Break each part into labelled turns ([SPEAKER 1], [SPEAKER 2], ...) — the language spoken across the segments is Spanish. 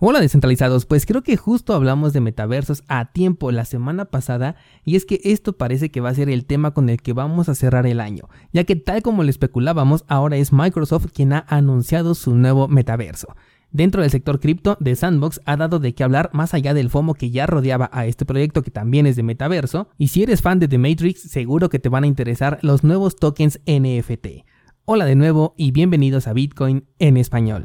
[SPEAKER 1] Hola descentralizados, pues creo que justo hablamos de metaversos a tiempo la semana pasada y es que esto parece que va a ser el tema con el que vamos a cerrar el año, ya que tal como lo especulábamos, ahora es Microsoft quien ha anunciado su nuevo metaverso. Dentro del sector cripto, The Sandbox ha dado de qué hablar más allá del FOMO que ya rodeaba a este proyecto que también es de metaverso, y si eres fan de The Matrix seguro que te van a interesar los nuevos tokens NFT. Hola de nuevo y bienvenidos a Bitcoin en español.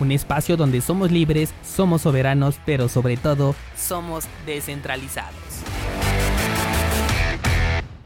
[SPEAKER 1] un espacio donde somos libres, somos soberanos, pero sobre todo somos descentralizados.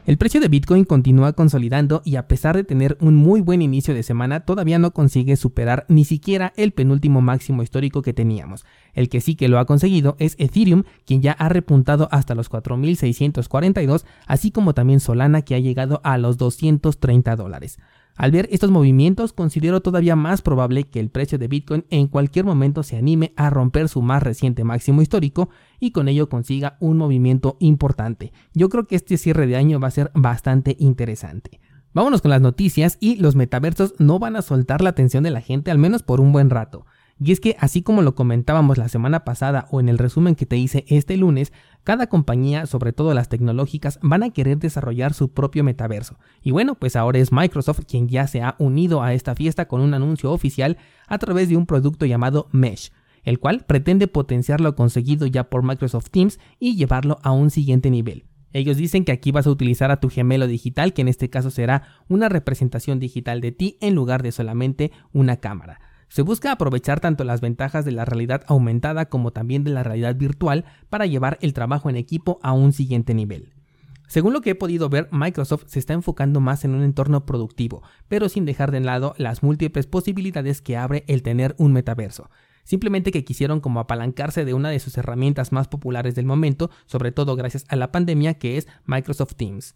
[SPEAKER 1] El precio de Bitcoin continúa consolidando y a pesar de tener un muy buen inicio de semana, todavía no consigue superar ni siquiera el penúltimo máximo histórico que teníamos. El que sí que lo ha conseguido es Ethereum, quien ya ha repuntado hasta los 4.642, así como también Solana, que ha llegado a los 230 dólares. Al ver estos movimientos, considero todavía más probable que el precio de Bitcoin en cualquier momento se anime a romper su más reciente máximo histórico y con ello consiga un movimiento importante. Yo creo que este cierre de año va a ser bastante interesante. Vámonos con las noticias y los metaversos no van a soltar la atención de la gente al menos por un buen rato. Y es que así como lo comentábamos la semana pasada o en el resumen que te hice este lunes, cada compañía, sobre todo las tecnológicas, van a querer desarrollar su propio metaverso. Y bueno, pues ahora es Microsoft quien ya se ha unido a esta fiesta con un anuncio oficial a través de un producto llamado Mesh el cual pretende potenciar lo conseguido ya por Microsoft Teams y llevarlo a un siguiente nivel. Ellos dicen que aquí vas a utilizar a tu gemelo digital, que en este caso será una representación digital de ti en lugar de solamente una cámara. Se busca aprovechar tanto las ventajas de la realidad aumentada como también de la realidad virtual para llevar el trabajo en equipo a un siguiente nivel. Según lo que he podido ver, Microsoft se está enfocando más en un entorno productivo, pero sin dejar de lado las múltiples posibilidades que abre el tener un metaverso. Simplemente que quisieron como apalancarse de una de sus herramientas más populares del momento, sobre todo gracias a la pandemia, que es Microsoft Teams.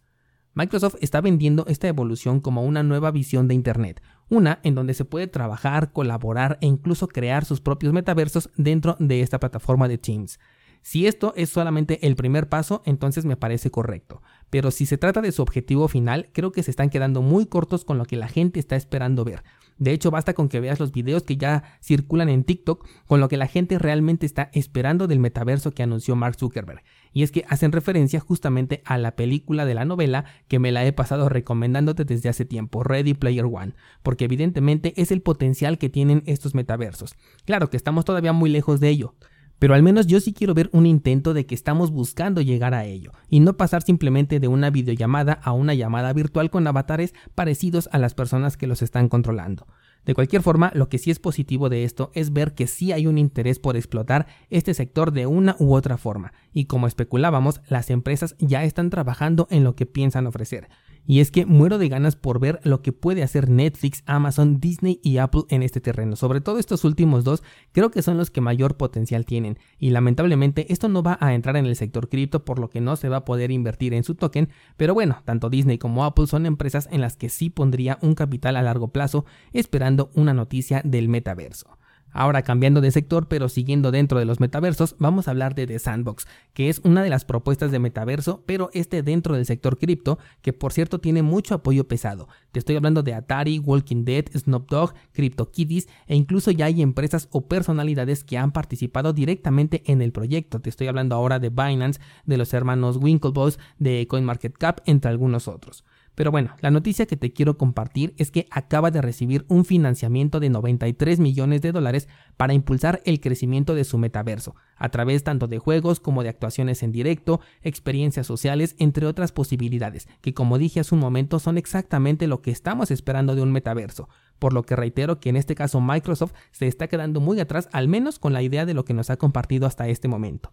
[SPEAKER 1] Microsoft está vendiendo esta evolución como una nueva visión de Internet, una en donde se puede trabajar, colaborar e incluso crear sus propios metaversos dentro de esta plataforma de Teams. Si esto es solamente el primer paso, entonces me parece correcto. Pero si se trata de su objetivo final, creo que se están quedando muy cortos con lo que la gente está esperando ver. De hecho, basta con que veas los videos que ya circulan en TikTok con lo que la gente realmente está esperando del metaverso que anunció Mark Zuckerberg. Y es que hacen referencia justamente a la película de la novela que me la he pasado recomendándote desde hace tiempo, Ready Player One, porque evidentemente es el potencial que tienen estos metaversos. Claro que estamos todavía muy lejos de ello, pero al menos yo sí quiero ver un intento de que estamos buscando llegar a ello, y no pasar simplemente de una videollamada a una llamada virtual con avatares parecidos a las personas que los están controlando. De cualquier forma, lo que sí es positivo de esto es ver que sí hay un interés por explotar este sector de una u otra forma, y como especulábamos, las empresas ya están trabajando en lo que piensan ofrecer. Y es que muero de ganas por ver lo que puede hacer Netflix, Amazon, Disney y Apple en este terreno. Sobre todo estos últimos dos creo que son los que mayor potencial tienen. Y lamentablemente esto no va a entrar en el sector cripto por lo que no se va a poder invertir en su token. Pero bueno, tanto Disney como Apple son empresas en las que sí pondría un capital a largo plazo esperando una noticia del metaverso. Ahora cambiando de sector pero siguiendo dentro de los metaversos, vamos a hablar de The Sandbox, que es una de las propuestas de metaverso, pero este dentro del sector cripto, que por cierto tiene mucho apoyo pesado. Te estoy hablando de Atari, Walking Dead, Snoop Dogg, CryptoKitties e incluso ya hay empresas o personalidades que han participado directamente en el proyecto. Te estoy hablando ahora de Binance, de los hermanos Winklevoss, de CoinMarketCap, entre algunos otros. Pero bueno, la noticia que te quiero compartir es que acaba de recibir un financiamiento de 93 millones de dólares para impulsar el crecimiento de su metaverso, a través tanto de juegos como de actuaciones en directo, experiencias sociales, entre otras posibilidades, que como dije hace un momento son exactamente lo que estamos esperando de un metaverso, por lo que reitero que en este caso Microsoft se está quedando muy atrás, al menos con la idea de lo que nos ha compartido hasta este momento.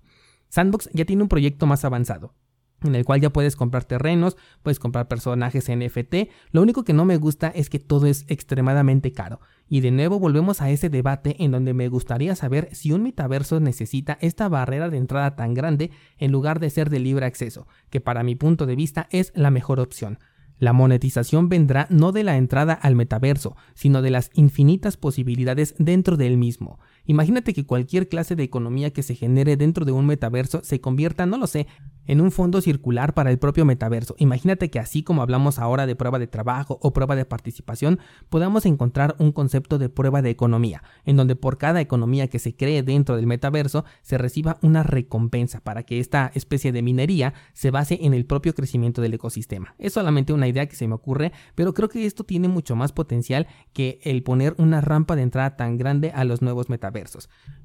[SPEAKER 1] Sandbox ya tiene un proyecto más avanzado, en el cual ya puedes comprar terrenos, puedes comprar personajes NFT. Lo único que no me gusta es que todo es extremadamente caro. Y de nuevo volvemos a ese debate en donde me gustaría saber si un metaverso necesita esta barrera de entrada tan grande en lugar de ser de libre acceso, que para mi punto de vista es la mejor opción. La monetización vendrá no de la entrada al metaverso, sino de las infinitas posibilidades dentro de él mismo. Imagínate que cualquier clase de economía que se genere dentro de un metaverso se convierta, no lo sé, en un fondo circular para el propio metaverso. Imagínate que así como hablamos ahora de prueba de trabajo o prueba de participación, podamos encontrar un concepto de prueba de economía, en donde por cada economía que se cree dentro del metaverso se reciba una recompensa para que esta especie de minería se base en el propio crecimiento del ecosistema. Es solamente una idea que se me ocurre, pero creo que esto tiene mucho más potencial que el poner una rampa de entrada tan grande a los nuevos metaversos.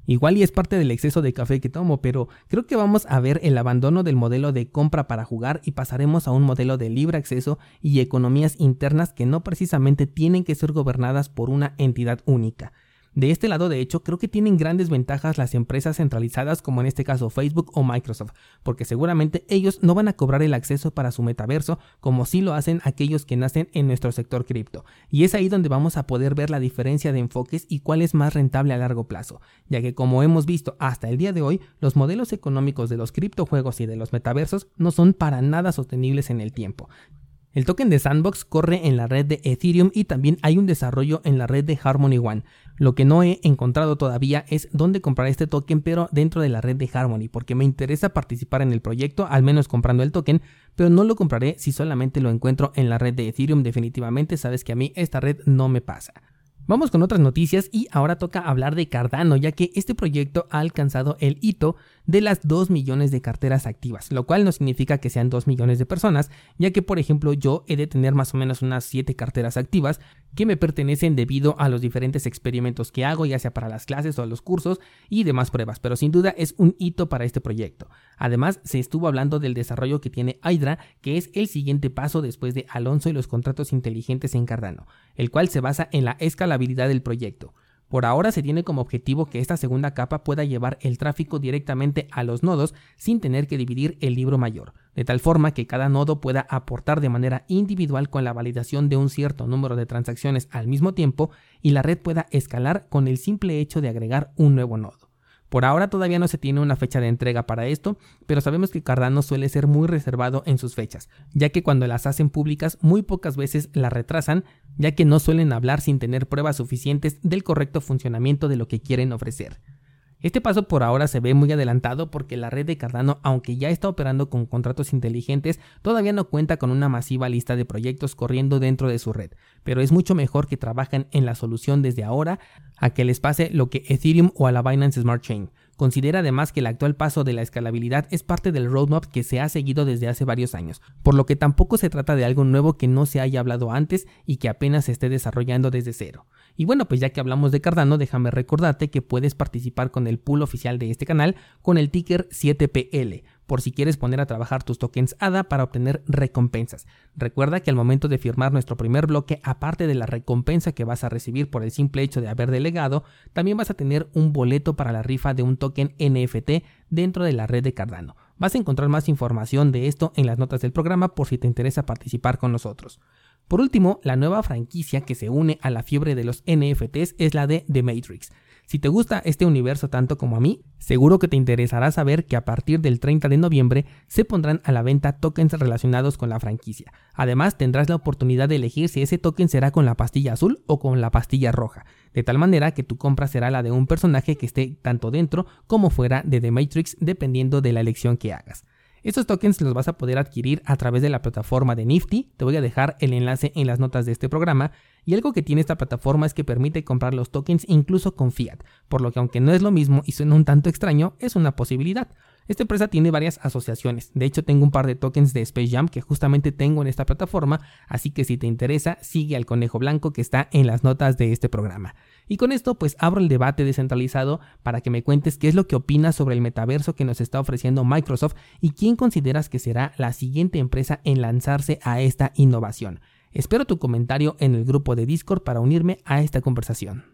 [SPEAKER 1] Igual y es parte del exceso de café que tomo, pero creo que vamos a ver el abandono del modelo de compra para jugar y pasaremos a un modelo de libre acceso y economías internas que no precisamente tienen que ser gobernadas por una entidad única. De este lado, de hecho, creo que tienen grandes ventajas las empresas centralizadas como en este caso Facebook o Microsoft, porque seguramente ellos no van a cobrar el acceso para su metaverso como sí lo hacen aquellos que nacen en nuestro sector cripto. Y es ahí donde vamos a poder ver la diferencia de enfoques y cuál es más rentable a largo plazo, ya que como hemos visto hasta el día de hoy, los modelos económicos de los criptojuegos y de los metaversos no son para nada sostenibles en el tiempo. El token de Sandbox corre en la red de Ethereum y también hay un desarrollo en la red de Harmony One. Lo que no he encontrado todavía es dónde comprar este token, pero dentro de la red de Harmony, porque me interesa participar en el proyecto, al menos comprando el token, pero no lo compraré si solamente lo encuentro en la red de Ethereum. Definitivamente sabes que a mí esta red no me pasa. Vamos con otras noticias y ahora toca hablar de Cardano, ya que este proyecto ha alcanzado el hito de las 2 millones de carteras activas, lo cual no significa que sean 2 millones de personas, ya que por ejemplo yo he de tener más o menos unas 7 carteras activas que me pertenecen debido a los diferentes experimentos que hago, ya sea para las clases o los cursos y demás pruebas, pero sin duda es un hito para este proyecto. Además, se estuvo hablando del desarrollo que tiene Hydra, que es el siguiente paso después de Alonso y los contratos inteligentes en Cardano, el cual se basa en la escalabilidad del proyecto. Por ahora se tiene como objetivo que esta segunda capa pueda llevar el tráfico directamente a los nodos sin tener que dividir el libro mayor, de tal forma que cada nodo pueda aportar de manera individual con la validación de un cierto número de transacciones al mismo tiempo y la red pueda escalar con el simple hecho de agregar un nuevo nodo. Por ahora todavía no se tiene una fecha de entrega para esto, pero sabemos que Cardano suele ser muy reservado en sus fechas, ya que cuando las hacen públicas muy pocas veces las retrasan, ya que no suelen hablar sin tener pruebas suficientes del correcto funcionamiento de lo que quieren ofrecer. Este paso por ahora se ve muy adelantado porque la red de Cardano, aunque ya está operando con contratos inteligentes, todavía no cuenta con una masiva lista de proyectos corriendo dentro de su red, pero es mucho mejor que trabajen en la solución desde ahora a que les pase lo que Ethereum o a la Binance Smart Chain. Considera además que el actual paso de la escalabilidad es parte del roadmap que se ha seguido desde hace varios años, por lo que tampoco se trata de algo nuevo que no se haya hablado antes y que apenas se esté desarrollando desde cero. Y bueno, pues ya que hablamos de Cardano, déjame recordarte que puedes participar con el pool oficial de este canal con el ticker 7PL por si quieres poner a trabajar tus tokens ADA para obtener recompensas. Recuerda que al momento de firmar nuestro primer bloque, aparte de la recompensa que vas a recibir por el simple hecho de haber delegado, también vas a tener un boleto para la rifa de un token NFT dentro de la red de Cardano. Vas a encontrar más información de esto en las notas del programa por si te interesa participar con nosotros. Por último, la nueva franquicia que se une a la fiebre de los NFTs es la de The Matrix. Si te gusta este universo tanto como a mí, seguro que te interesará saber que a partir del 30 de noviembre se pondrán a la venta tokens relacionados con la franquicia. Además, tendrás la oportunidad de elegir si ese token será con la pastilla azul o con la pastilla roja, de tal manera que tu compra será la de un personaje que esté tanto dentro como fuera de The Matrix dependiendo de la elección que hagas. Estos tokens los vas a poder adquirir a través de la plataforma de Nifty. Te voy a dejar el enlace en las notas de este programa. Y algo que tiene esta plataforma es que permite comprar los tokens incluso con fiat, por lo que aunque no es lo mismo y suena un tanto extraño, es una posibilidad. Esta empresa tiene varias asociaciones, de hecho tengo un par de tokens de Space Jam que justamente tengo en esta plataforma, así que si te interesa, sigue al conejo blanco que está en las notas de este programa. Y con esto pues abro el debate descentralizado para que me cuentes qué es lo que opinas sobre el metaverso que nos está ofreciendo Microsoft y quién consideras que será la siguiente empresa en lanzarse a esta innovación. Espero tu comentario en el grupo de Discord para unirme a esta conversación.